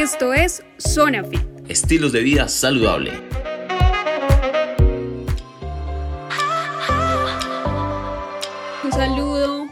Esto es Zona Fit. Estilos de vida saludable. Un saludo,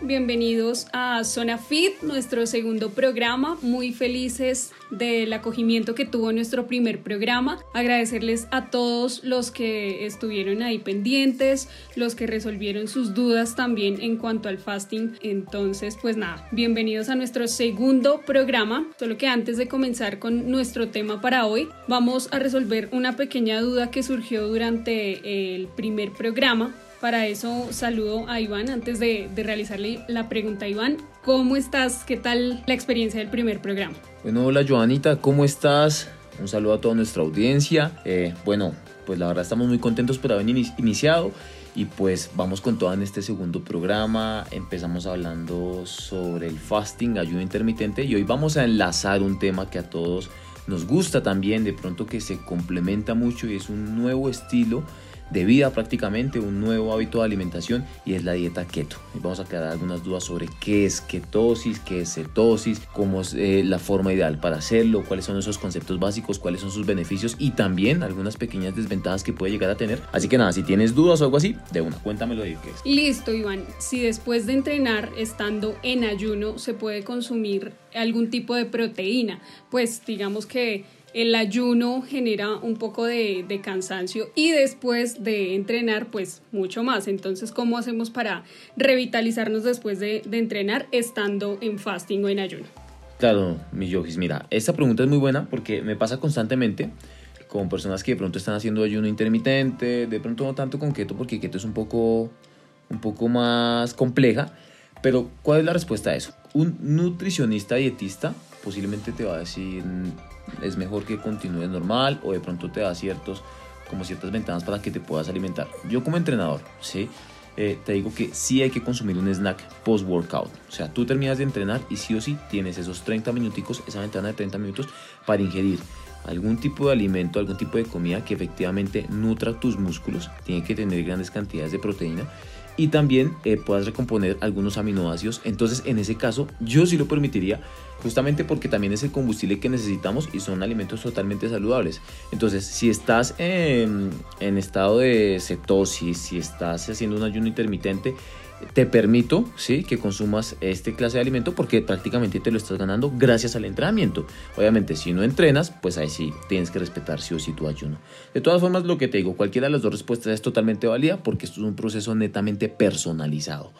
bienvenidos a Zona Fit, nuestro segundo programa. Muy felices del acogimiento que tuvo nuestro primer programa. Agradecerles a todos los que estuvieron ahí pendientes, los que resolvieron sus dudas también en cuanto al fasting. Entonces, pues nada, bienvenidos a nuestro segundo programa. Solo que antes de comenzar con nuestro tema para hoy, vamos a resolver una pequeña duda que surgió durante el primer programa para eso saludo a Iván antes de, realizarle la pregunta. Iván, ¿cómo estás? ¿Qué tal la experiencia del primer programa? Bueno, hola Joanita, ¿cómo estás? Un saludo a toda nuestra audiencia. Eh, bueno, pues la verdad estamos muy contentos por haber iniciado y pues vamos con todo en este segundo programa. Empezamos hablando sobre el fasting, ayuno intermitente y hoy vamos a enlazar un tema que a todos nos gusta también, de pronto que se complementa mucho y es un nuevo estilo de vida prácticamente, un nuevo hábito de alimentación y es la dieta keto. Vamos a quedar algunas dudas sobre qué es ketosis, qué es cetosis, cómo es eh, la forma ideal para hacerlo, cuáles son esos conceptos básicos, cuáles son sus beneficios y también algunas pequeñas desventajas que puede llegar a tener. Así que nada, si tienes dudas o algo así, de una, cuéntamelo de qué es. Listo, Iván. Si después de entrenar, estando en ayuno, se puede consumir algún tipo de proteína, pues digamos que el ayuno genera un poco de, cansancio y después de entrenar, pues mucho más. Entonces, ¿cómo hacemos para revitalizarnos después de, entrenar estando en fasting o en ayuno? Claro, mi yogis, mira, esta pregunta es muy buena porque me pasa constantemente con personas que de pronto están haciendo ayuno intermitente, de pronto no tanto con keto porque keto es un poco, un poco más compleja, pero ¿cuál es la respuesta a eso? Un nutricionista dietista posiblemente te va a decir es mejor que continúes normal o de pronto te da ciertos, como ciertas ventanas para que te puedas alimentar. Yo como entrenador, ¿sí? Eh, te digo que sí hay que consumir un snack post-workout. O sea, tú terminas de entrenar y sí o sí tienes esos 30 minuticos, esa ventana de 30 minutos para ingerir algún tipo de alimento, algún tipo de comida que efectivamente nutra tus músculos. Tiene que tener grandes cantidades de proteína y también eh, puedas recomponer algunos aminoácidos. Entonces, en ese caso, yo sí lo permitiría justamente porque también es el combustible que necesitamos y son alimentos totalmente saludables. Entonces, si estás en, en estado de cetosis, si estás haciendo un ayuno intermitente, te permito ¿sí? que consumas este clase de alimento porque prácticamente te lo estás ganando gracias al entrenamiento. Obviamente, si no entrenas, pues ahí sí tienes que respetar sí o sí tu ayuno. De todas formas, lo que te digo, cualquiera de las dos respuestas es totalmente válida porque esto es un proceso netamente personalizado.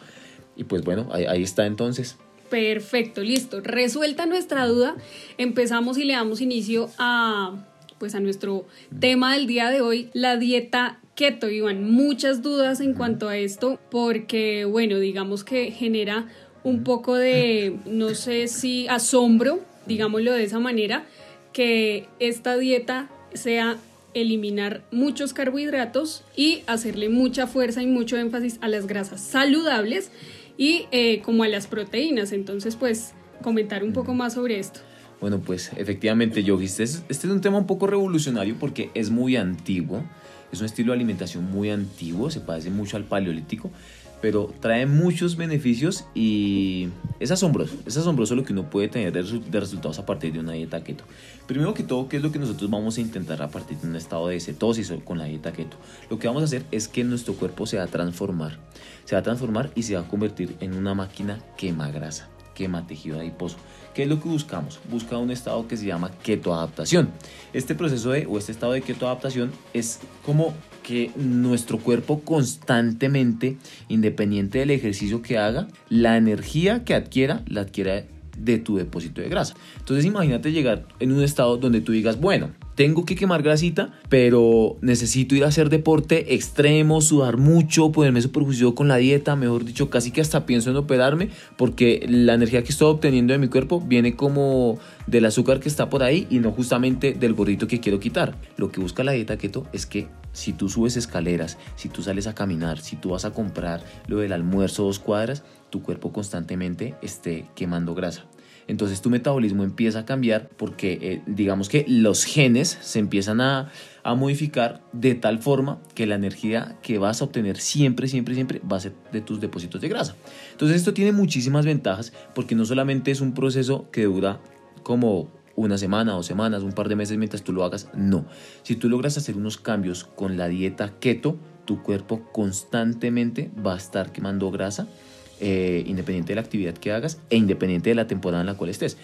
Y pues bueno, ahí, ahí está entonces. Perfecto, listo. Resuelta nuestra duda, empezamos y le damos inicio a pues a nuestro tema del día de hoy, la dieta keto, Iván. Muchas dudas en cuanto a esto porque bueno, digamos que genera un poco de no sé si asombro, digámoslo de esa manera, que esta dieta sea eliminar muchos carbohidratos y hacerle mucha fuerza y mucho énfasis a las grasas saludables y eh, como a las proteínas. Entonces, pues, comentar un poco más sobre esto. Bueno, pues efectivamente, Yogis, este, este es un tema un poco revolucionario porque es muy antiguo, es un estilo de alimentación muy antiguo, se parece mucho al paleolítico, pero trae muchos beneficios y es asombroso, es asombroso lo que uno puede tener de resultados a partir de una dieta keto. Primero que todo, ¿qué es lo que nosotros vamos a intentar a partir de un estado de cetosis con la dieta keto? Lo que vamos a hacer es que nuestro cuerpo se va a transformar, se va a transformar y se va a convertir en una máquina quema grasa, quema tejido adiposo. ¿Qué es lo que buscamos? Busca un estado que se llama ketoadaptación. Este proceso de, o este estado de ketoadaptación es como que nuestro cuerpo constantemente, independiente del ejercicio que haga, la energía que adquiera, la adquiera de tu depósito de grasa. Entonces imagínate llegar en un estado donde tú digas, bueno, tengo que quemar grasita, pero necesito ir a hacer deporte extremo, sudar mucho, ponerme súper juicioso con la dieta, mejor dicho, casi que hasta pienso en operarme, porque la energía que estoy obteniendo de mi cuerpo viene como del azúcar que está por ahí y no justamente del gordito que quiero quitar. Lo que busca la dieta keto es que si tú subes escaleras, si tú sales a caminar, si tú vas a comprar lo del almuerzo dos cuadras, tu cuerpo constantemente esté quemando grasa entonces tu metabolismo empieza a cambiar porque eh, digamos que los genes se empiezan a, a, modificar de tal forma que la energía que vas a obtener siempre, siempre, siempre va a ser de tus depósitos de grasa. Entonces esto tiene muchísimas ventajas porque no solamente es un proceso que dura como una semana, dos semanas, un par de meses mientras tú lo hagas. No. Si tú logras hacer unos cambios con la dieta keto, tu cuerpo constantemente va a estar quemando grasa, eh, independiente de la actividad que hagas e independiente de la temporada en la cual estés.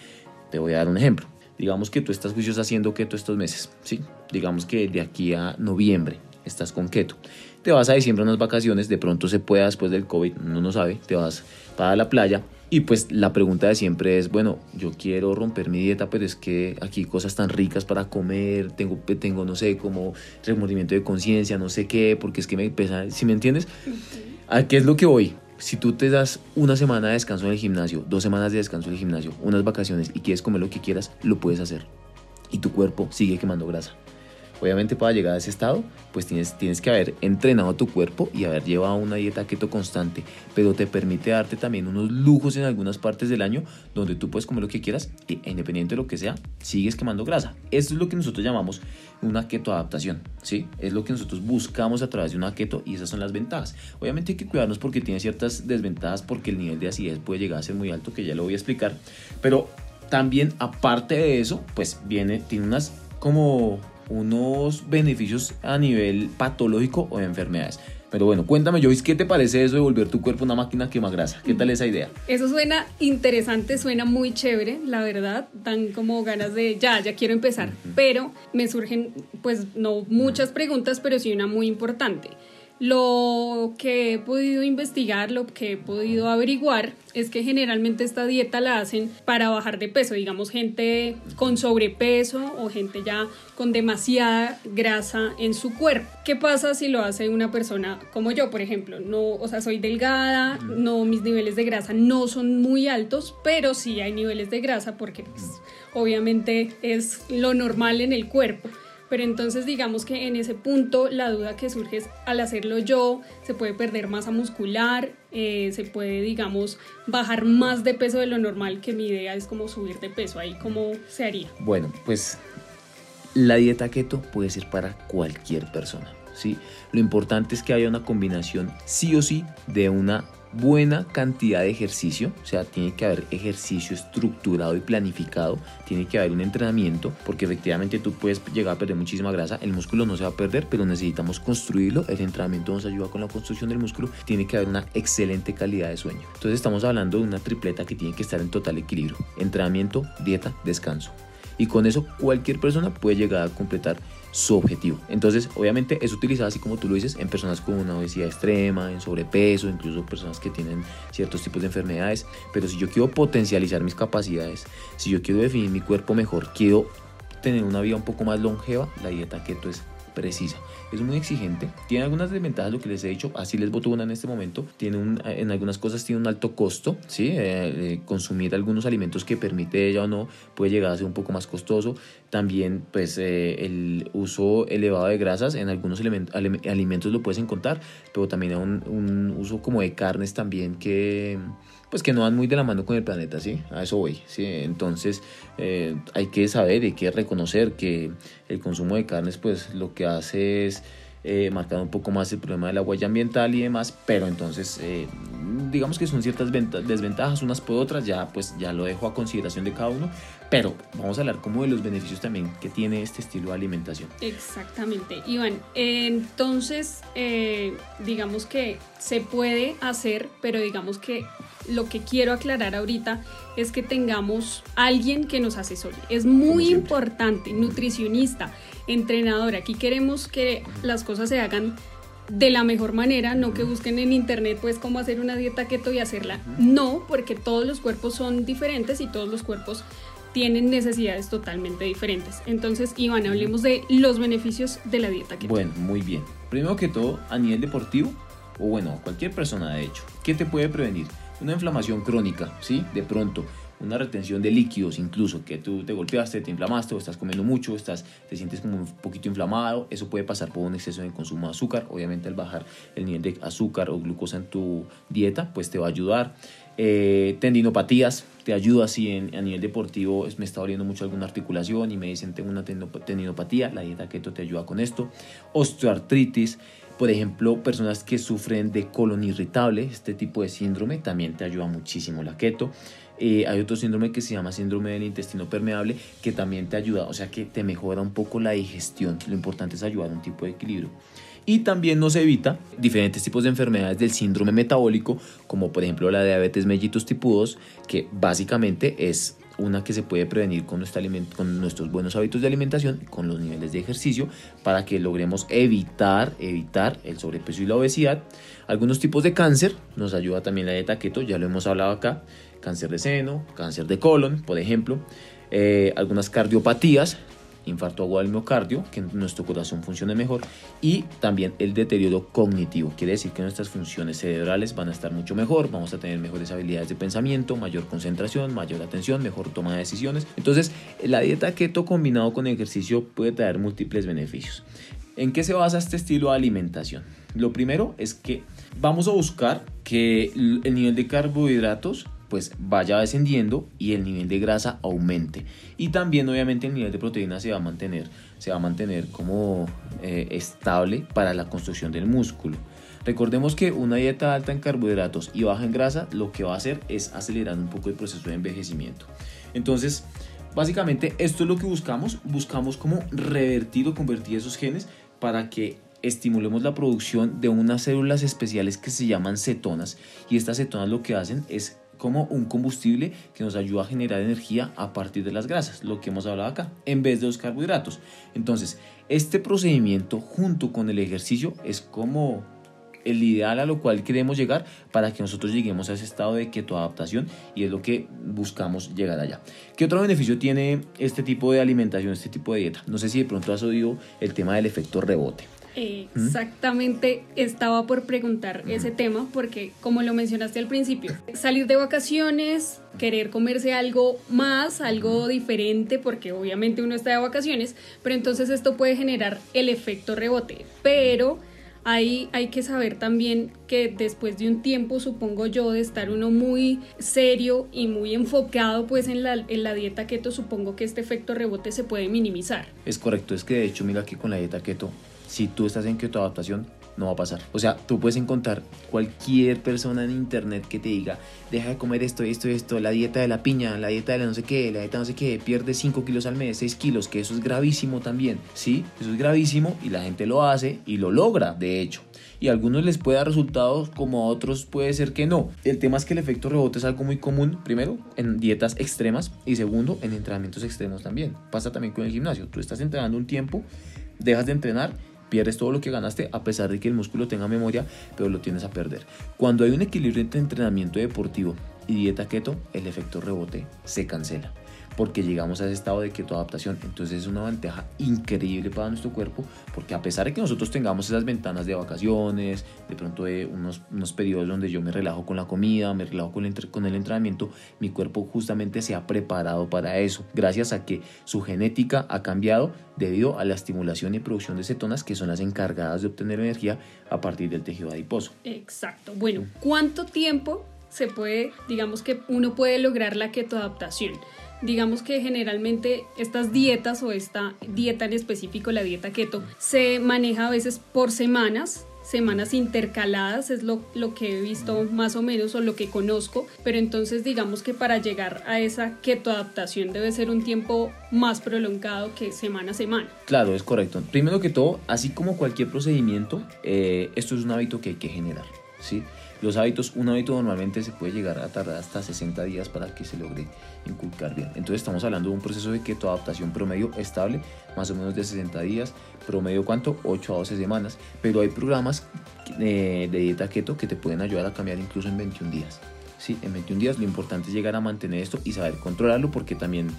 Te voy a dar un ejemplo. Digamos que tú estás juicioso haciendo keto estos meses, ¿sí? Digamos que de aquí a noviembre estás con keto. Te vas a diciembre unas vacaciones, de pronto se pueda después del COVID, uno no sabe, te vas para la playa y pues la pregunta de siempre es, bueno, yo quiero romper mi dieta, pero es que aquí cosas tan ricas para comer, tengo, tengo no sé, como remordimiento de conciencia, no sé qué, porque es que me pesa, si me entiendes? ¿A qué es lo que voy? Si tú te das una semana de descanso en el gimnasio, dos semanas de descanso en el gimnasio, unas vacaciones y quieres comer lo que quieras, lo puedes hacer. Y tu cuerpo sigue quemando grasa. Obviamente para llegar a ese estado, pues tienes, tienes que haber entrenado tu cuerpo y haber llevado una dieta keto constante, pero te permite darte también unos lujos en algunas partes del año donde tú puedes comer lo que quieras e independiente de lo que sea, sigues quemando grasa. Esto es lo que nosotros llamamos una keto adaptación, ¿sí? Es lo que nosotros buscamos a través de una keto y esas son las ventajas. Obviamente hay que cuidarnos porque tiene ciertas desventajas porque el nivel de acidez puede llegar a ser muy alto, que ya lo voy a explicar, pero también aparte de eso, pues viene, tiene unas como unos beneficios a nivel patológico o de enfermedades. Pero bueno, cuéntame, Joyce, ¿qué te parece eso de volver tu cuerpo una máquina que más grasa? ¿Qué tal esa idea? Eso suena interesante, suena muy chévere, la verdad. Dan como ganas de, ya, ya quiero empezar. Pero me surgen, pues, no muchas preguntas, pero sí una muy importante. Lo que he podido investigar, lo que he podido averiguar es que generalmente esta dieta la hacen para bajar de peso, digamos gente con sobrepeso o gente ya con demasiada grasa en su cuerpo. ¿Qué pasa si lo hace una persona como yo, por ejemplo? No, o sea, soy delgada, no mis niveles de grasa no son muy altos, pero sí hay niveles de grasa porque pues, obviamente es lo normal en el cuerpo. Pero entonces digamos que en ese punto la duda que surge es al hacerlo yo, se puede perder masa muscular, eh, se puede digamos bajar más de peso de lo normal, que mi idea es como subir de peso, ahí cómo se haría. Bueno, pues la dieta keto puede ser para cualquier persona, ¿sí? Lo importante es que haya una combinación sí o sí de una buena cantidad de ejercicio, o sea, tiene que haber ejercicio estructurado y planificado, tiene que haber un entrenamiento, porque efectivamente tú puedes llegar a perder muchísima grasa, el músculo no se va a perder, pero necesitamos construirlo, el entrenamiento nos ayuda con la construcción del músculo, tiene que haber una excelente calidad de sueño. Entonces estamos hablando de una tripleta que tiene que estar en total equilibrio, entrenamiento, dieta, descanso. Y con eso cualquier persona puede llegar a completar su objetivo. Entonces, obviamente es utilizado así como tú lo dices en personas con una obesidad extrema, en sobrepeso, incluso personas que tienen ciertos tipos de enfermedades. Pero si yo quiero potencializar mis capacidades, si yo quiero definir mi cuerpo mejor, quiero tener una vida un poco más longeva, la dieta keto es precisa. Es muy exigente, tiene algunas desventajas, lo que les he dicho, así les voto una en este momento, tiene un, en algunas cosas tiene un alto costo, ¿sí? Eh, eh, consumir algunos alimentos que permite ella o no puede llegar a ser un poco más costoso. También pues eh, el uso elevado de grasas en algunos alimentos lo puedes encontrar, pero también un, un uso como de carnes también que pues que no van muy de la mano con el planeta, ¿sí? A eso voy, ¿sí? Entonces eh, hay que saber hay que reconocer que el consumo de carnes pues lo que hace es eh, marcar un poco más el problema de la huella ambiental y demás, pero entonces eh, digamos que son ciertas desventajas unas por otras, ya pues ya lo dejo a consideración de cada uno, pero vamos a hablar como de los beneficios también que tiene este estilo de alimentación. Exactamente, Iván. Entonces, digamos que se puede hacer, pero digamos que lo que quiero aclarar ahorita es que tengamos alguien que nos asesore. Es muy importante, nutricionista, entrenador. Aquí queremos que las cosas se hagan de la mejor manera, no que busquen en internet pues cómo hacer una dieta keto y hacerla. No, porque todos los cuerpos son diferentes y todos los cuerpos tienen necesidades totalmente diferentes. Entonces, Iván, hablemos de los beneficios de la dieta keto. Bueno, muy bien. Primero que todo, a nivel deportivo, o bueno, cualquier persona de hecho, ¿qué te puede prevenir? Una inflamación crónica, ¿sí? De pronto, una retención de líquidos incluso, que tú te golpeaste, te inflamaste o estás comiendo mucho, estás, te sientes como un poquito inflamado, eso puede pasar por un exceso de consumo de azúcar, obviamente al bajar el nivel de azúcar o glucosa en tu dieta, pues te va a ayudar. Eh, tendinopatías, te ayuda así en, a nivel deportivo, me está doliendo mucho alguna articulación y me dicen tengo una tendinopatía, la dieta keto te ayuda con esto. Osteoartritis, por ejemplo, personas que sufren de colon irritable, este tipo de síndrome, también te ayuda muchísimo la keto. Eh, hay otro síndrome que se llama síndrome del intestino permeable que también te ayuda, o sea que te mejora un poco la digestión. Lo importante es ayudar a un tipo de equilibrio. Y también nos evita diferentes tipos de enfermedades del síndrome metabólico, como por ejemplo la diabetes mellitus tipo 2, que básicamente es una que se puede prevenir con, con nuestros buenos hábitos de alimentación, con los niveles de ejercicio, para que logremos evitar, evitar el sobrepeso y la obesidad. Algunos tipos de cáncer, nos ayuda también la dieta keto, ya lo hemos hablado acá, cáncer de seno, cáncer de colon, por ejemplo, eh, algunas cardiopatías, infarto agudo del miocardio, que nuestro corazón funcione mejor, y también el deterioro cognitivo. Quiere decir que nuestras funciones cerebrales van a estar mucho mejor, vamos a tener mejores habilidades de pensamiento, mayor concentración, mayor atención, mejor toma de decisiones. Entonces, la dieta keto combinado con ejercicio puede traer múltiples beneficios. ¿En qué se basa este estilo de alimentación? Lo primero es que vamos a buscar que el nivel de carbohidratos pues vaya descendiendo y el nivel de grasa aumente. Y también obviamente el nivel de proteína se va a mantener, se va a mantener como eh, estable para la construcción del músculo. Recordemos que una dieta alta en carbohidratos y baja en grasa lo que va a hacer es acelerar un poco el proceso de envejecimiento. Entonces, básicamente esto es lo que buscamos, buscamos como revertir o convertir esos genes para que estimulemos la producción de unas células especiales que se llaman cetonas y estas cetonas lo que hacen es como un combustible que nos ayuda a generar energía a partir de las grasas, lo que hemos hablado acá, en vez de los carbohidratos. Entonces, este procedimiento junto con el ejercicio es como el ideal a lo cual queremos llegar para que nosotros lleguemos a ese estado de ketoadaptación y es lo que buscamos llegar allá. ¿Qué otro beneficio tiene este tipo de alimentación, este tipo de dieta? No sé si de pronto has oído el tema del efecto rebote. Exactamente, estaba por preguntar ese tema porque como lo mencionaste al principio, salir de vacaciones, querer comerse algo más, algo diferente, porque obviamente uno está de vacaciones, pero entonces esto puede generar el efecto rebote. Pero ahí hay que saber también que después de un tiempo, supongo yo, de estar uno muy serio y muy enfocado pues en la, en la dieta keto, supongo que este efecto rebote se puede minimizar. Es correcto, es que de hecho mira que con la dieta keto si tú estás en adaptación, no va a pasar. O sea, tú puedes encontrar cualquier persona en internet que te diga, deja de comer esto, esto, esto, la dieta de la piña, la dieta de la no sé qué, la dieta no sé qué, pierde 5 kilos al mes, 6 kilos, que eso es gravísimo también, ¿sí? Eso es gravísimo y la gente lo hace y lo logra, de hecho. Y a algunos les puede dar resultados como a otros puede ser que no. El tema es que el efecto rebote es algo muy común, primero, en dietas extremas y segundo, en entrenamientos extremos también. Pasa también con el gimnasio. Tú estás entrenando un tiempo, dejas de entrenar pierdes todo lo que ganaste a pesar de que el músculo tenga memoria, pero lo tienes a perder. Cuando hay un equilibrio entre entrenamiento deportivo y dieta keto, el efecto rebote se cancela porque llegamos a ese estado de keto adaptación. Entonces es una ventaja increíble para nuestro cuerpo, porque a pesar de que nosotros tengamos esas ventanas de vacaciones, de pronto de unos, unos periodos donde yo me relajo con la comida, me relajo con el, con el entrenamiento, mi cuerpo justamente se ha preparado para eso, gracias a que su genética ha cambiado debido a la estimulación y producción de cetonas que son las encargadas de obtener energía a partir del tejido adiposo. Exacto. Bueno, ¿cuánto tiempo se puede, digamos que uno puede lograr la ketoadaptación? Digamos que generalmente estas dietas o esta dieta en específico, la dieta keto, se maneja a veces por semanas, semanas intercaladas, es lo, lo, que he visto más o menos o lo que conozco, pero entonces digamos que para llegar a esa keto adaptación debe ser un tiempo más prolongado que semana a semana. Claro, es correcto. Primero que todo, así como cualquier procedimiento, eh, esto es un hábito que hay que generar, ¿sí? Los hábitos, un hábito normalmente se puede llegar a tardar hasta 60 días para que se logre inculcar bien. Entonces estamos hablando de un proceso de keto adaptación promedio estable, más o menos de 60 días, promedio cuánto, 8 a 12 semanas, pero hay programas eh, de dieta keto que te pueden ayudar a cambiar incluso en 21 días. Sí, en 21 días lo importante es llegar a mantener esto y saber controlarlo porque también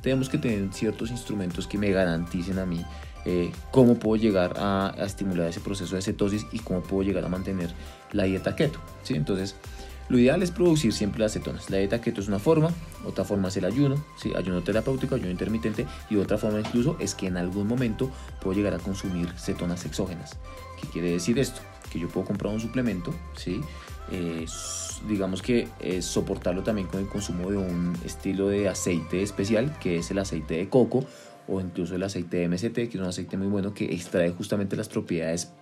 tenemos que tener ciertos instrumentos que me garanticen a mí eh, cómo puedo llegar a, estimular ese proceso de cetosis y cómo puedo llegar a mantener la dieta keto. ¿sí? Entonces, lo ideal es producir siempre las cetonas. La dieta keto es una forma, otra forma es el ayuno, ¿sí? ayuno terapéutico, ayuno intermitente y otra forma incluso es que en algún momento puedo llegar a consumir cetonas exógenas. ¿Qué quiere decir esto? Que yo puedo comprar un suplemento, ¿sí? Eh, digamos que es soportarlo también con el consumo de un estilo de aceite especial que es el aceite de coco o incluso el aceite de MCT, que es un aceite muy bueno que extrae justamente las propiedades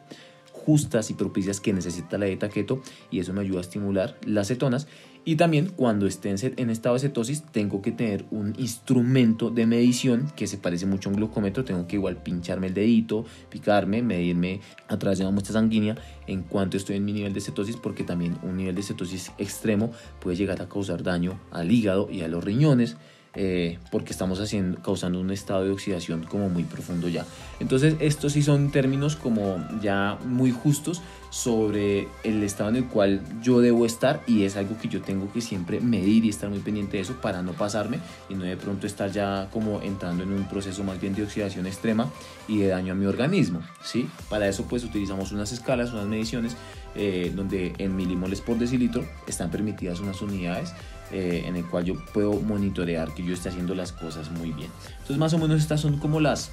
justas y propicias que necesita la dieta keto y eso me ayuda a estimular las cetonas. Y también cuando esté en estado de cetosis tengo que tener un instrumento de medición que se parece mucho a un glucómetro. Tengo que igual pincharme el dedito, picarme, medirme a través de una muestra sanguínea en cuanto estoy en mi nivel de cetosis porque también un nivel de cetosis extremo puede llegar a causar daño al hígado y a los riñones. Eh, porque estamos haciendo, causando un estado de oxidación como muy profundo ya. Entonces estos sí son términos como ya muy justos sobre el estado en el cual yo debo estar y es algo que yo tengo que siempre medir y estar muy pendiente de eso para no pasarme y no de pronto estar ya como entrando en un proceso más bien de oxidación extrema y de daño a mi organismo, ¿sí? Para eso pues utilizamos unas escalas, unas mediciones eh, donde en milimoles por decilitro están permitidas unas unidades eh, en el cual yo puedo monitorear que yo esté haciendo las cosas muy bien. Entonces más o menos estas son como las,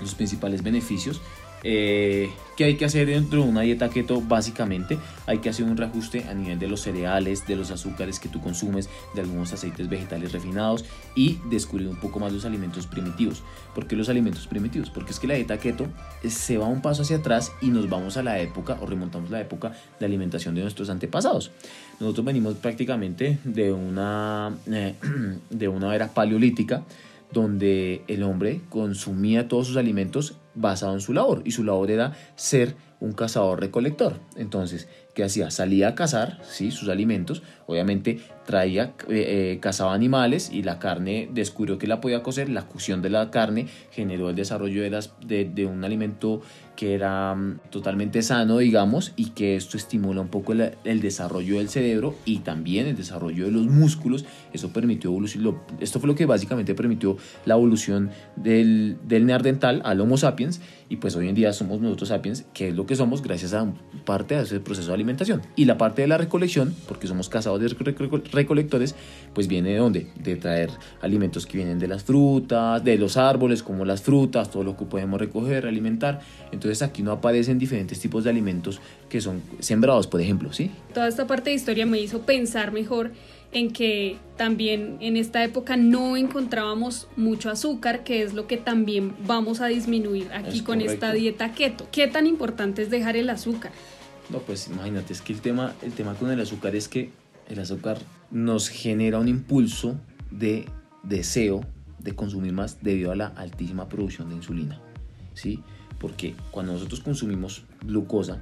los principales beneficios eh, ¿Qué hay que hacer dentro de una dieta keto? Básicamente hay que hacer un reajuste a nivel de los cereales, de los azúcares que tú consumes, de algunos aceites vegetales refinados y descubrir un poco más los alimentos primitivos. ¿Por qué los alimentos primitivos? Porque es que la dieta keto se va un paso hacia atrás y nos vamos a la época o remontamos la época de alimentación de nuestros antepasados. Nosotros venimos prácticamente de una, eh, de una era paleolítica donde el hombre consumía todos sus alimentos basado en su labor y su labor era ser un cazador recolector. Entonces, ¿qué hacía? Salía a cazar ¿sí? sus alimentos, obviamente traía, eh, eh, cazaba animales y la carne descubrió que la podía cocer, la cocción de la carne generó el desarrollo de, las, de, de un alimento que era mm, totalmente sano, digamos, y que esto estimula un poco el, el, desarrollo del cerebro y también el desarrollo de los músculos. Eso permitió evolución, esto fue lo que básicamente permitió la evolución del, del neandertal al Homo sapiens y pues hoy en día somos nosotros sapiens, que es lo que somos gracias a parte de ese proceso de alimentación. Y la parte de la recolección, porque somos cazadores recolectores, pues viene de dónde? De traer alimentos que vienen de las frutas, de los árboles, como las frutas, todo lo que podemos recoger, alimentar. Entonces aquí no aparecen diferentes tipos de alimentos que son sembrados, por ejemplo, ¿sí? Toda esta parte de historia me hizo pensar mejor en que también en esta época no encontrábamos mucho azúcar, que es lo que también vamos a disminuir aquí con esta dieta keto. ¿Qué tan importante es dejar el azúcar? No, pues imagínate, es que el tema, el tema con el azúcar es que el azúcar nos genera un impulso de deseo de consumir más debido a la altísima producción de insulina, ¿sí? porque cuando nosotros consumimos glucosa,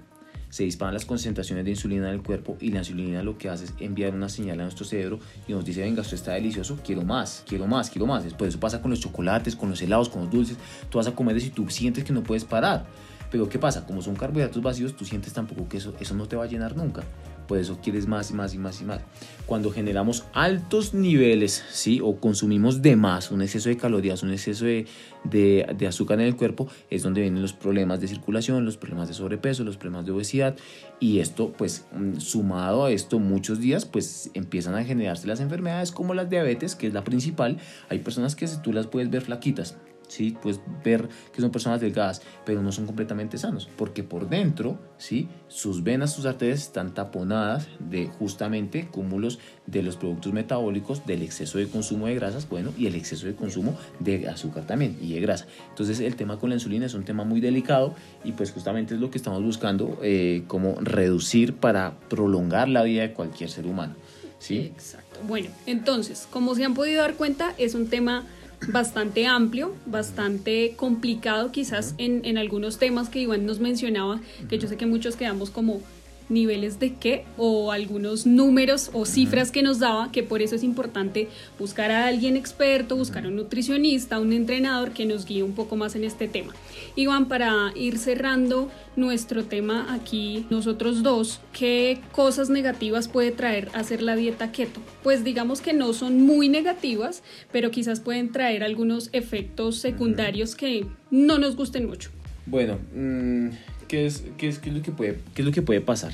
se disparan las concentraciones de insulina en el cuerpo y la insulina lo que hace es enviar una señal a nuestro cerebro y nos dice, venga, esto está delicioso, quiero más, quiero más, quiero más. Después eso pasa con los chocolates, con los helados, con los dulces, tú vas a comer y tú sientes que no puedes parar. Pero ¿qué pasa? Como son carbohidratos vacíos, tú sientes tampoco que eso, eso no te va a llenar nunca por eso quieres más y más y más y más. Cuando generamos altos niveles, ¿sí? O consumimos de más, un exceso de calorías, un exceso de, de, azúcar en el cuerpo, es donde vienen los problemas de circulación, los problemas de sobrepeso, los problemas de obesidad. Y esto, pues, mm, sumado a esto, muchos días, pues, empiezan a generarse las enfermedades como las diabetes, que es la principal. Hay personas que tú las puedes ver flaquitas, ¿sí? Pues ver que son personas delgadas, pero no son completamente sanos, porque por dentro, ¿sí? Sus venas, sus arterias están taponadas de justamente cúmulos de los productos metabólicos, del exceso de consumo de grasas, bueno, y el exceso de consumo de azúcar también y de grasa. Entonces el tema con la insulina es un tema muy delicado y pues justamente es lo que estamos buscando, eh, como reducir para prolongar la vida de cualquier ser humano, ¿sí? Exacto. Bueno, entonces, como se han podido dar cuenta, es un tema bastante amplio, bastante complicado quizás en, en, algunos temas que Iván nos mencionaba, que yo sé que muchos quedamos como niveles de qué o algunos números o cifras que nos daba, que por eso es importante buscar a alguien experto, buscar a un nutricionista, un entrenador que nos guíe un poco más en este tema. Iván, para ir cerrando nuestro tema aquí, nosotros dos, ¿qué cosas negativas puede traer hacer la dieta keto? Pues digamos que no son muy negativas, pero quizás pueden traer algunos efectos secundarios que no nos gusten mucho. Bueno, mmm ¿qué es, qué es, qué es, lo, que puede, qué es lo que puede pasar?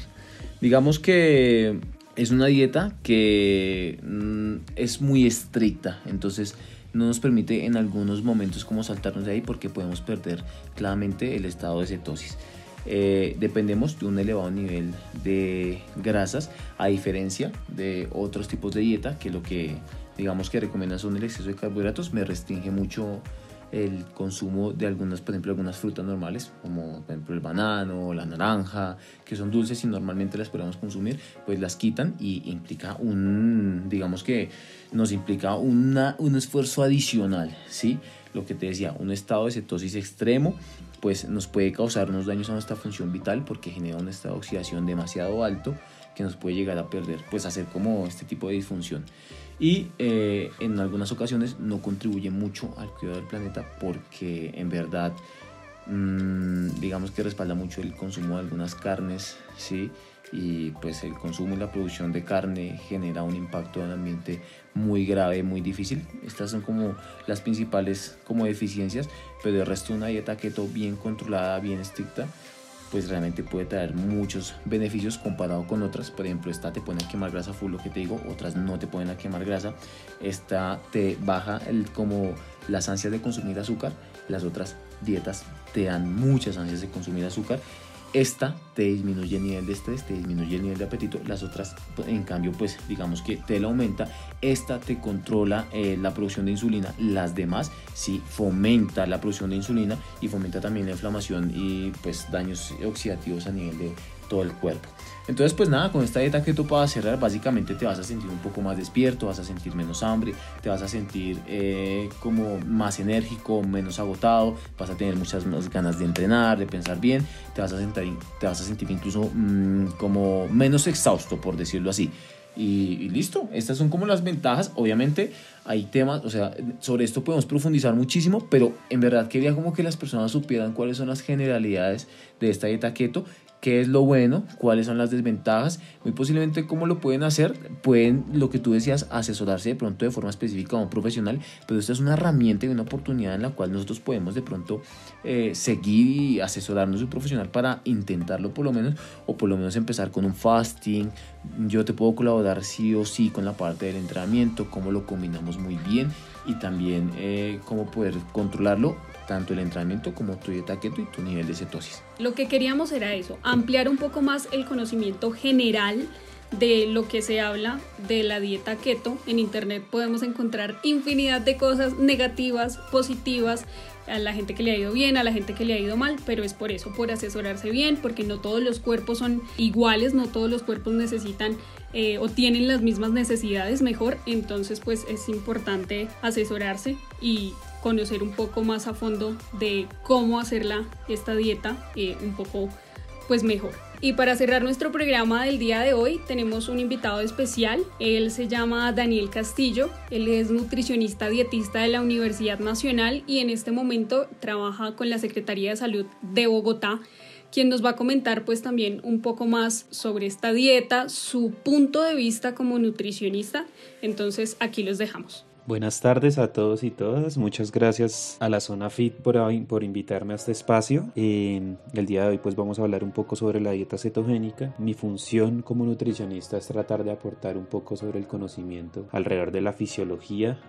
Digamos que es una dieta que mm, es muy estricta, entonces no nos permite en algunos momentos como saltarnos de ahí porque podemos perder claramente el estado de cetosis. Eh, dependemos de un elevado nivel de grasas a diferencia de otros tipos de dieta que lo que digamos que recomiendan son el exceso de carbohidratos me restringe mucho el consumo de algunas, por ejemplo, algunas frutas normales, como por ejemplo el banano, la naranja, que son dulces y normalmente las podemos consumir, pues las quitan y implica un, digamos que nos implica una, un esfuerzo adicional, ¿sí? Lo que te decía, un estado de cetosis extremo, pues nos puede causar unos daños a nuestra función vital porque genera un estado de oxidación demasiado alto que nos puede llegar a perder, pues hacer como este tipo de disfunción y eh, en algunas ocasiones no contribuye mucho al cuidado del planeta porque en verdad mmm, digamos que respalda mucho el consumo de algunas carnes, ¿sí? y pues el consumo y la producción de carne genera un impacto en el ambiente muy grave, muy difícil. Estas son como las principales como deficiencias, pero el resto una dieta keto bien controlada, bien estricta, pues realmente puede traer muchos beneficios comparado con otras. Por ejemplo, esta te pone a quemar grasa full, lo que te digo, otras no te ponen a quemar grasa. Esta te baja el, como las ansias de consumir azúcar, las otras dietas te dan muchas ansias de consumir azúcar esta te disminuye el nivel de estrés, te disminuye el nivel de apetito. Las otras, en cambio, pues digamos que te la aumenta. Esta te controla eh, la producción de insulina. Las demás sí fomenta la producción de insulina y fomenta también la inflamación y pues daños oxidativos a nivel de todo el cuerpo. Entonces, pues nada, con esta dieta que tú puedas cerrar, básicamente te vas a sentir un poco más despierto, vas a sentir menos hambre, te vas a sentir eh, como más enérgico, menos agotado, vas a tener muchas más ganas de entrenar, de pensar bien, te vas a sentir, te vas a sentir incluso mmm, como menos exhausto, por decirlo así. Y, y, listo, estas son como las ventajas. Obviamente hay temas, o sea, sobre esto podemos profundizar muchísimo, pero en verdad quería como que las personas supieran cuáles son las generalidades de esta dieta keto qué es lo bueno, cuáles son las desventajas, muy posiblemente cómo lo pueden hacer, pueden, lo que tú decías, asesorarse de pronto de forma específica a un profesional, pero esta es una herramienta y una oportunidad en la cual nosotros podemos de pronto eh, seguir y asesorarnos de un profesional para intentarlo por lo menos, o por lo menos empezar con un fasting, yo te puedo colaborar sí o sí con la parte del entrenamiento, cómo lo combinamos muy bien y también eh, cómo poder controlarlo tanto el entrenamiento como tu dieta keto y tu nivel de cetosis. Lo que queríamos era eso, ampliar un poco más el conocimiento general de lo que se habla de la dieta keto. En internet podemos encontrar infinidad de cosas negativas, positivas, a la gente que le ha ido bien, a la gente que le ha ido mal, pero es por eso, por asesorarse bien, porque no todos los cuerpos son iguales, no todos los cuerpos necesitan eh, o tienen las mismas necesidades mejor, entonces pues es importante asesorarse y conocer un poco más a fondo de cómo hacerla esta dieta eh, un poco pues mejor. Y para cerrar nuestro programa del día de hoy tenemos un invitado especial. Él se llama Daniel Castillo. Él es nutricionista dietista de la Universidad Nacional y en este momento trabaja con la Secretaría de Salud de Bogotá quien nos va a comentar pues también un poco más sobre esta dieta, su punto de vista como nutricionista. Entonces aquí los dejamos. Buenas tardes a todos y todas. Muchas gracias a la Zona Fit por, por invitarme a este espacio. el día de hoy pues vamos a hablar un poco sobre la dieta cetogénica. Mi función como nutricionista es tratar de aportar un poco sobre el conocimiento alrededor de la fisiología,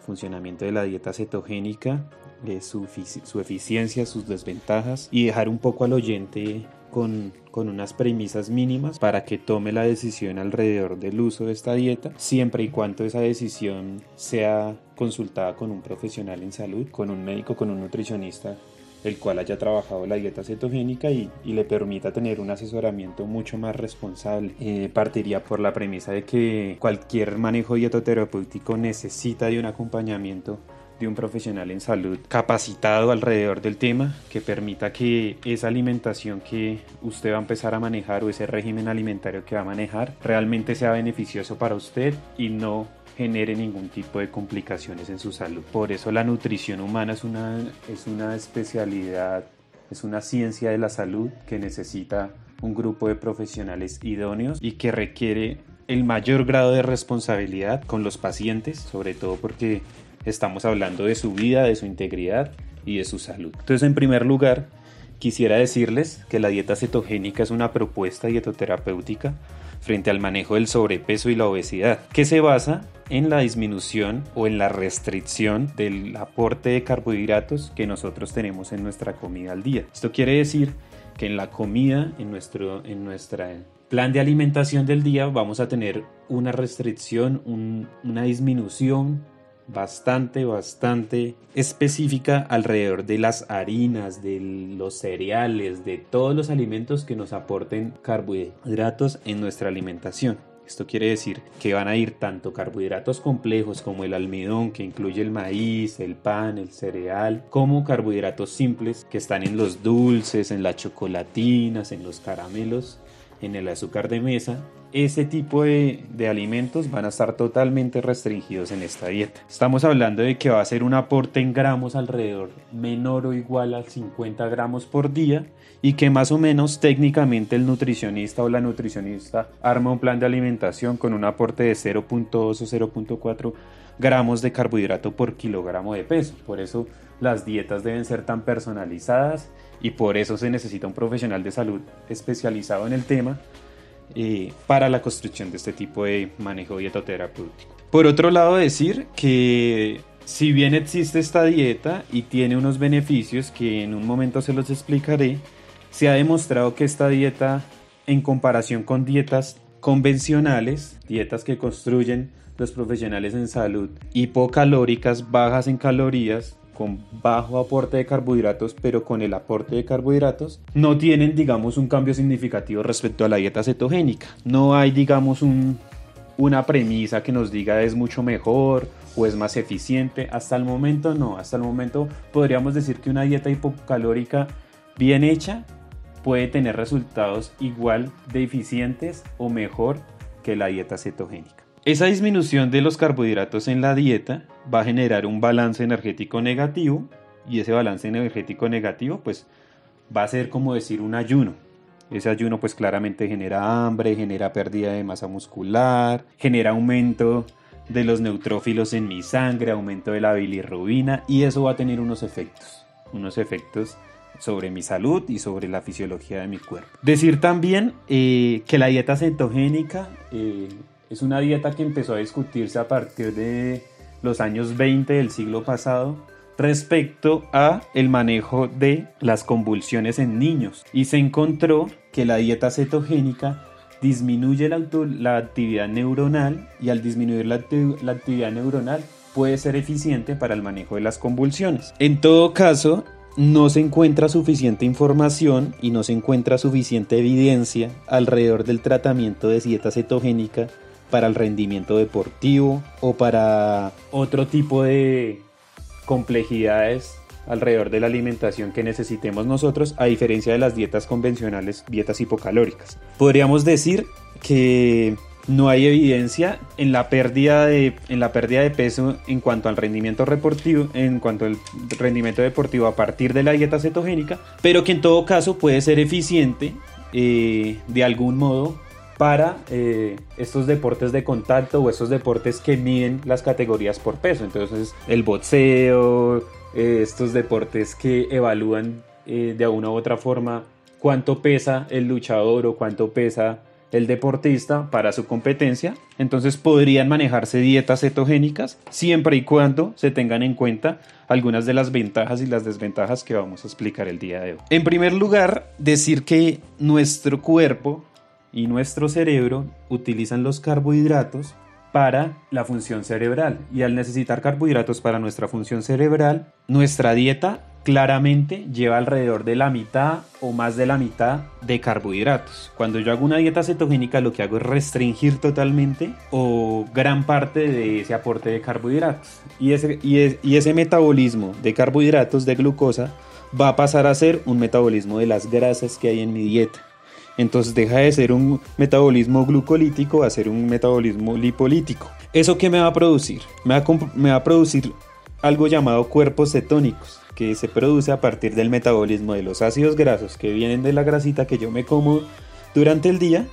funcionamiento de la dieta cetogénica, su, su eficiencia, sus desventajas y dejar un poco al oyente con, con, unas premisas mínimas para que tome la decisión alrededor del uso de esta dieta, siempre y cuando esa decisión sea consultada con un profesional en salud, con un médico, con un nutricionista, el cual haya trabajado la dieta cetogénica y, y le permita tener un asesoramiento mucho más responsable. Eh, partiría por la premisa de que cualquier manejo dietoterapéutico necesita de un acompañamiento de un profesional en salud capacitado alrededor del tema que permita que esa alimentación que usted va a empezar a manejar o ese régimen alimentario que va a manejar realmente sea beneficioso para usted y no genere ningún tipo de complicaciones en su salud. Por eso la nutrición humana es una, es una especialidad, es una ciencia de la salud que necesita un grupo de profesionales idóneos y que requiere el mayor grado de responsabilidad con los pacientes, sobre todo porque Estamos hablando de su vida, de su integridad y de su salud. Entonces, en primer lugar, quisiera decirles que la dieta cetogénica es una propuesta dietoterapéutica frente al manejo del sobrepeso y la obesidad, que se basa en la disminución o en la restricción del aporte de carbohidratos que nosotros tenemos en nuestra comida al día. Esto quiere decir que en la comida, en nuestro en nuestra plan de alimentación del día, vamos a tener una restricción, una disminución bastante, bastante específica alrededor de las harinas, de los cereales, de todos los alimentos que nos aporten carbohidratos en nuestra alimentación. Esto quiere decir que van a ir tanto carbohidratos complejos como el almidón, que incluye el maíz, el pan, el cereal, como carbohidratos simples que están en los dulces, en las chocolatinas, en los caramelos, en el azúcar de mesa ese tipo de, alimentos van a estar totalmente restringidos en esta dieta. Estamos hablando de que va a ser un aporte en gramos alrededor menor o igual a 50 gramos por día y que más o menos técnicamente el nutricionista o la nutricionista arma un plan de alimentación con un aporte de 0.2 o 0.4 gramos de carbohidrato por kilogramo de peso. Por eso las dietas deben ser tan personalizadas y por eso se necesita un profesional de salud especializado en el tema eh, para la construcción de este tipo de manejo dietoterapéutico. Por otro lado, decir que si bien existe esta dieta y tiene unos beneficios que en un momento se los explicaré, se ha demostrado que esta dieta, en comparación con dietas convencionales, dietas que construyen los profesionales en salud, hipocalóricas, bajas en calorías, con bajo aporte de carbohidratos, pero con el aporte de carbohidratos, no tienen, digamos, un cambio significativo respecto a la dieta cetogénica. No hay, digamos, un, una premisa que nos diga es mucho mejor o es más eficiente. Hasta el momento no, hasta el momento podríamos decir que una dieta hipocalórica bien hecha puede tener resultados igual de eficientes o mejor que la dieta cetogénica. Esa disminución de los carbohidratos en la dieta va a generar un balance energético negativo y ese balance energético negativo pues va a ser como decir un ayuno. Ese ayuno pues claramente genera hambre, genera pérdida de masa muscular, genera aumento de los neutrófilos en mi sangre, aumento de la bilirrubina y eso va a tener unos efectos, unos efectos sobre mi salud y sobre la fisiología de mi cuerpo. Decir también eh, que la dieta cetogénica eh, es una dieta que empezó a discutirse a partir de los años 20 del siglo pasado respecto a el manejo de las convulsiones en niños y se encontró que la dieta cetogénica disminuye la, actividad neuronal y al disminuir la, la actividad neuronal puede ser eficiente para el manejo de las convulsiones. En todo caso, no se encuentra suficiente información y no se encuentra suficiente evidencia alrededor del tratamiento de dieta cetogénica para el rendimiento deportivo o para otro tipo de complejidades alrededor de la alimentación que necesitemos nosotros, a diferencia de las dietas convencionales, dietas hipocalóricas. Podríamos decir que no hay evidencia en la pérdida de, en la pérdida de peso en cuanto al rendimiento deportivo, en cuanto al rendimiento deportivo a partir de la dieta cetogénica, pero que en todo caso puede ser eficiente eh, de algún modo para eh, estos deportes de contacto o estos deportes que miden las categorías por peso. Entonces el boxeo, eh, estos deportes que evalúan eh, de una u otra forma cuánto pesa el luchador o cuánto pesa el deportista para su competencia. Entonces podrían manejarse dietas cetogénicas siempre y cuando se tengan en cuenta algunas de las ventajas y las desventajas que vamos a explicar el día de hoy. En primer lugar, decir que nuestro cuerpo y nuestro cerebro utilizan los carbohidratos para la función cerebral. Y al necesitar carbohidratos para nuestra función cerebral, nuestra dieta claramente lleva alrededor de la mitad o más de la mitad de carbohidratos. Cuando yo hago una dieta cetogénica lo que hago es restringir totalmente o gran parte de ese aporte de carbohidratos. Y ese, y, y ese metabolismo de carbohidratos, de glucosa, va a pasar a ser un metabolismo de las grasas que hay en mi dieta. Entonces deja de ser un metabolismo glucolítico a ser un metabolismo lipolítico. ¿Eso qué me va a producir? Me va a, producir algo llamado cuerpos cetónicos, que se produce a partir del metabolismo de los ácidos grasos que vienen de la grasita que yo me como durante el día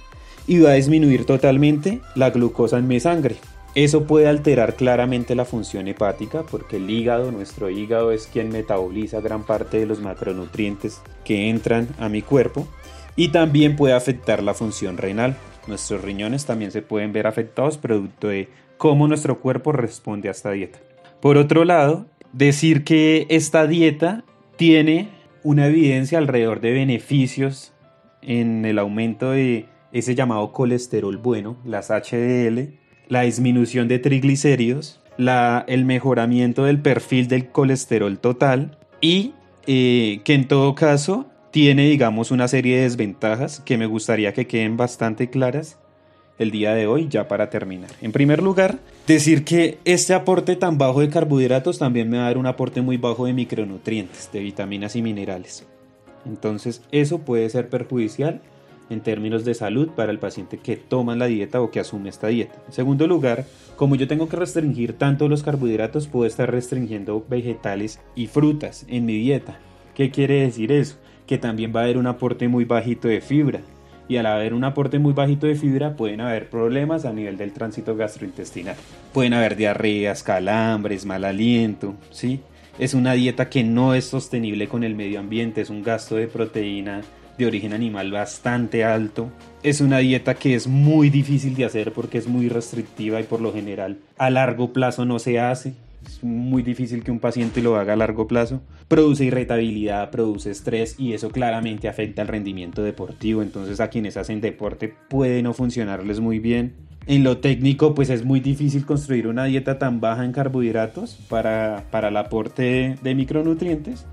y va a disminuir totalmente la glucosa en mi sangre. Eso puede alterar claramente la función hepática porque el hígado, nuestro hígado es quien metaboliza gran parte de los macronutrientes que entran a mi cuerpo y también puede afectar la función renal. Nuestros riñones también se pueden ver afectados producto de cómo nuestro cuerpo responde a esta dieta. Por otro lado, decir que esta dieta tiene una evidencia alrededor de beneficios en el aumento de ese llamado colesterol bueno, las HDL, la disminución de triglicéridos, la, el mejoramiento del perfil del colesterol total y eh, que en todo caso tiene, digamos, una serie de desventajas que me gustaría que queden bastante claras el día de hoy, ya para terminar. En primer lugar, decir que este aporte tan bajo de carbohidratos también me va a dar un aporte muy bajo de micronutrientes, de vitaminas y minerales. Entonces, eso puede ser perjudicial en términos de salud para el paciente que toma la dieta o que asume esta dieta. En segundo lugar, como yo tengo que restringir tanto los carbohidratos, puedo estar restringiendo vegetales y frutas en mi dieta. ¿Qué quiere decir eso? Que también va a haber un aporte muy bajito de fibra y al haber un aporte muy bajito de fibra pueden haber problemas a nivel del tránsito gastrointestinal. Pueden haber diarreas, calambres, mal aliento, ¿sí? Es una dieta que no es sostenible con el medio ambiente, es un gasto de proteína de origen animal bastante alto. Es una dieta que es muy difícil de hacer porque es muy restrictiva y por lo general a largo plazo no se hace. Es muy difícil que un paciente lo haga a largo plazo. Produce irritabilidad, produce estrés y eso claramente afecta al rendimiento deportivo. Entonces a quienes hacen deporte puede no funcionarles muy bien. En lo técnico, pues es muy difícil construir una dieta tan baja en carbohidratos para, para el aporte de micronutrientes.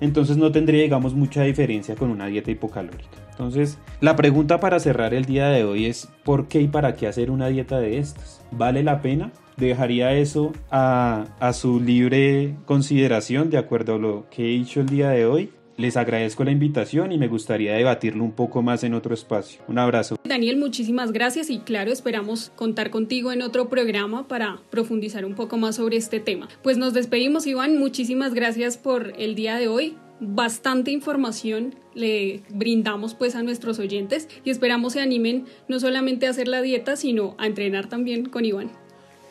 Entonces no tendría, mucha diferencia con una dieta hipocalórica. Entonces, la pregunta para cerrar el día de hoy es, ¿por qué y para qué hacer una dieta de estas? ¿Vale la pena? Dejaría eso a, a, su libre consideración de acuerdo a lo que he dicho el día de hoy. Les agradezco la invitación y me gustaría debatirlo un poco más en otro espacio. Un abrazo. Daniel, muchísimas gracias y claro, esperamos contar contigo en otro programa para profundizar un poco más sobre este tema. Pues nos despedimos, Iván. Muchísimas gracias por el día de hoy bastante información le brindamos pues a nuestros oyentes y esperamos se animen no solamente a hacer la dieta sino a entrenar también con Iván.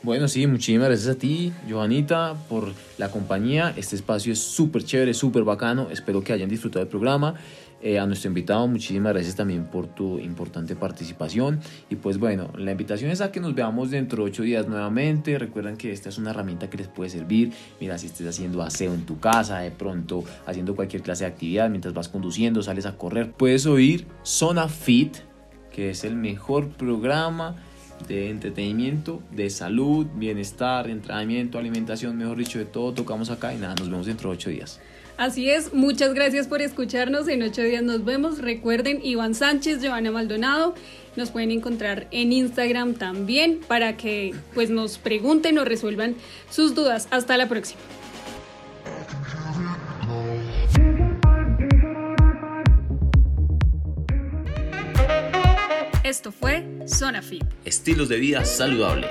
Bueno, sí, muchísimas gracias a ti, Johanita, por la compañía. Este espacio es súper chévere, súper bacano. Espero que hayan disfrutado del programa. Eh, a nuestro invitado, muchísimas gracias también por tu importante participación. Y pues bueno, la invitación es a que nos veamos dentro de ocho días nuevamente. Recuerden que esta es una herramienta que les puede servir. Mira, si estés haciendo aseo en tu casa, de pronto haciendo cualquier clase de actividad, mientras vas conduciendo, sales a correr, puedes oír Zona Fit, que es el mejor programa de entretenimiento, de salud, bienestar, entrenamiento, alimentación, mejor dicho, de todo tocamos acá y nada, nos vemos dentro de ocho días. Así es, muchas gracias por escucharnos. En ocho días nos vemos. Recuerden, Iván Sánchez, Joana Maldonado. Nos pueden encontrar en Instagram también para que pues, nos pregunten o resuelvan sus dudas. Hasta la próxima. Esto fue Zona Fit. Estilos de vida saludable.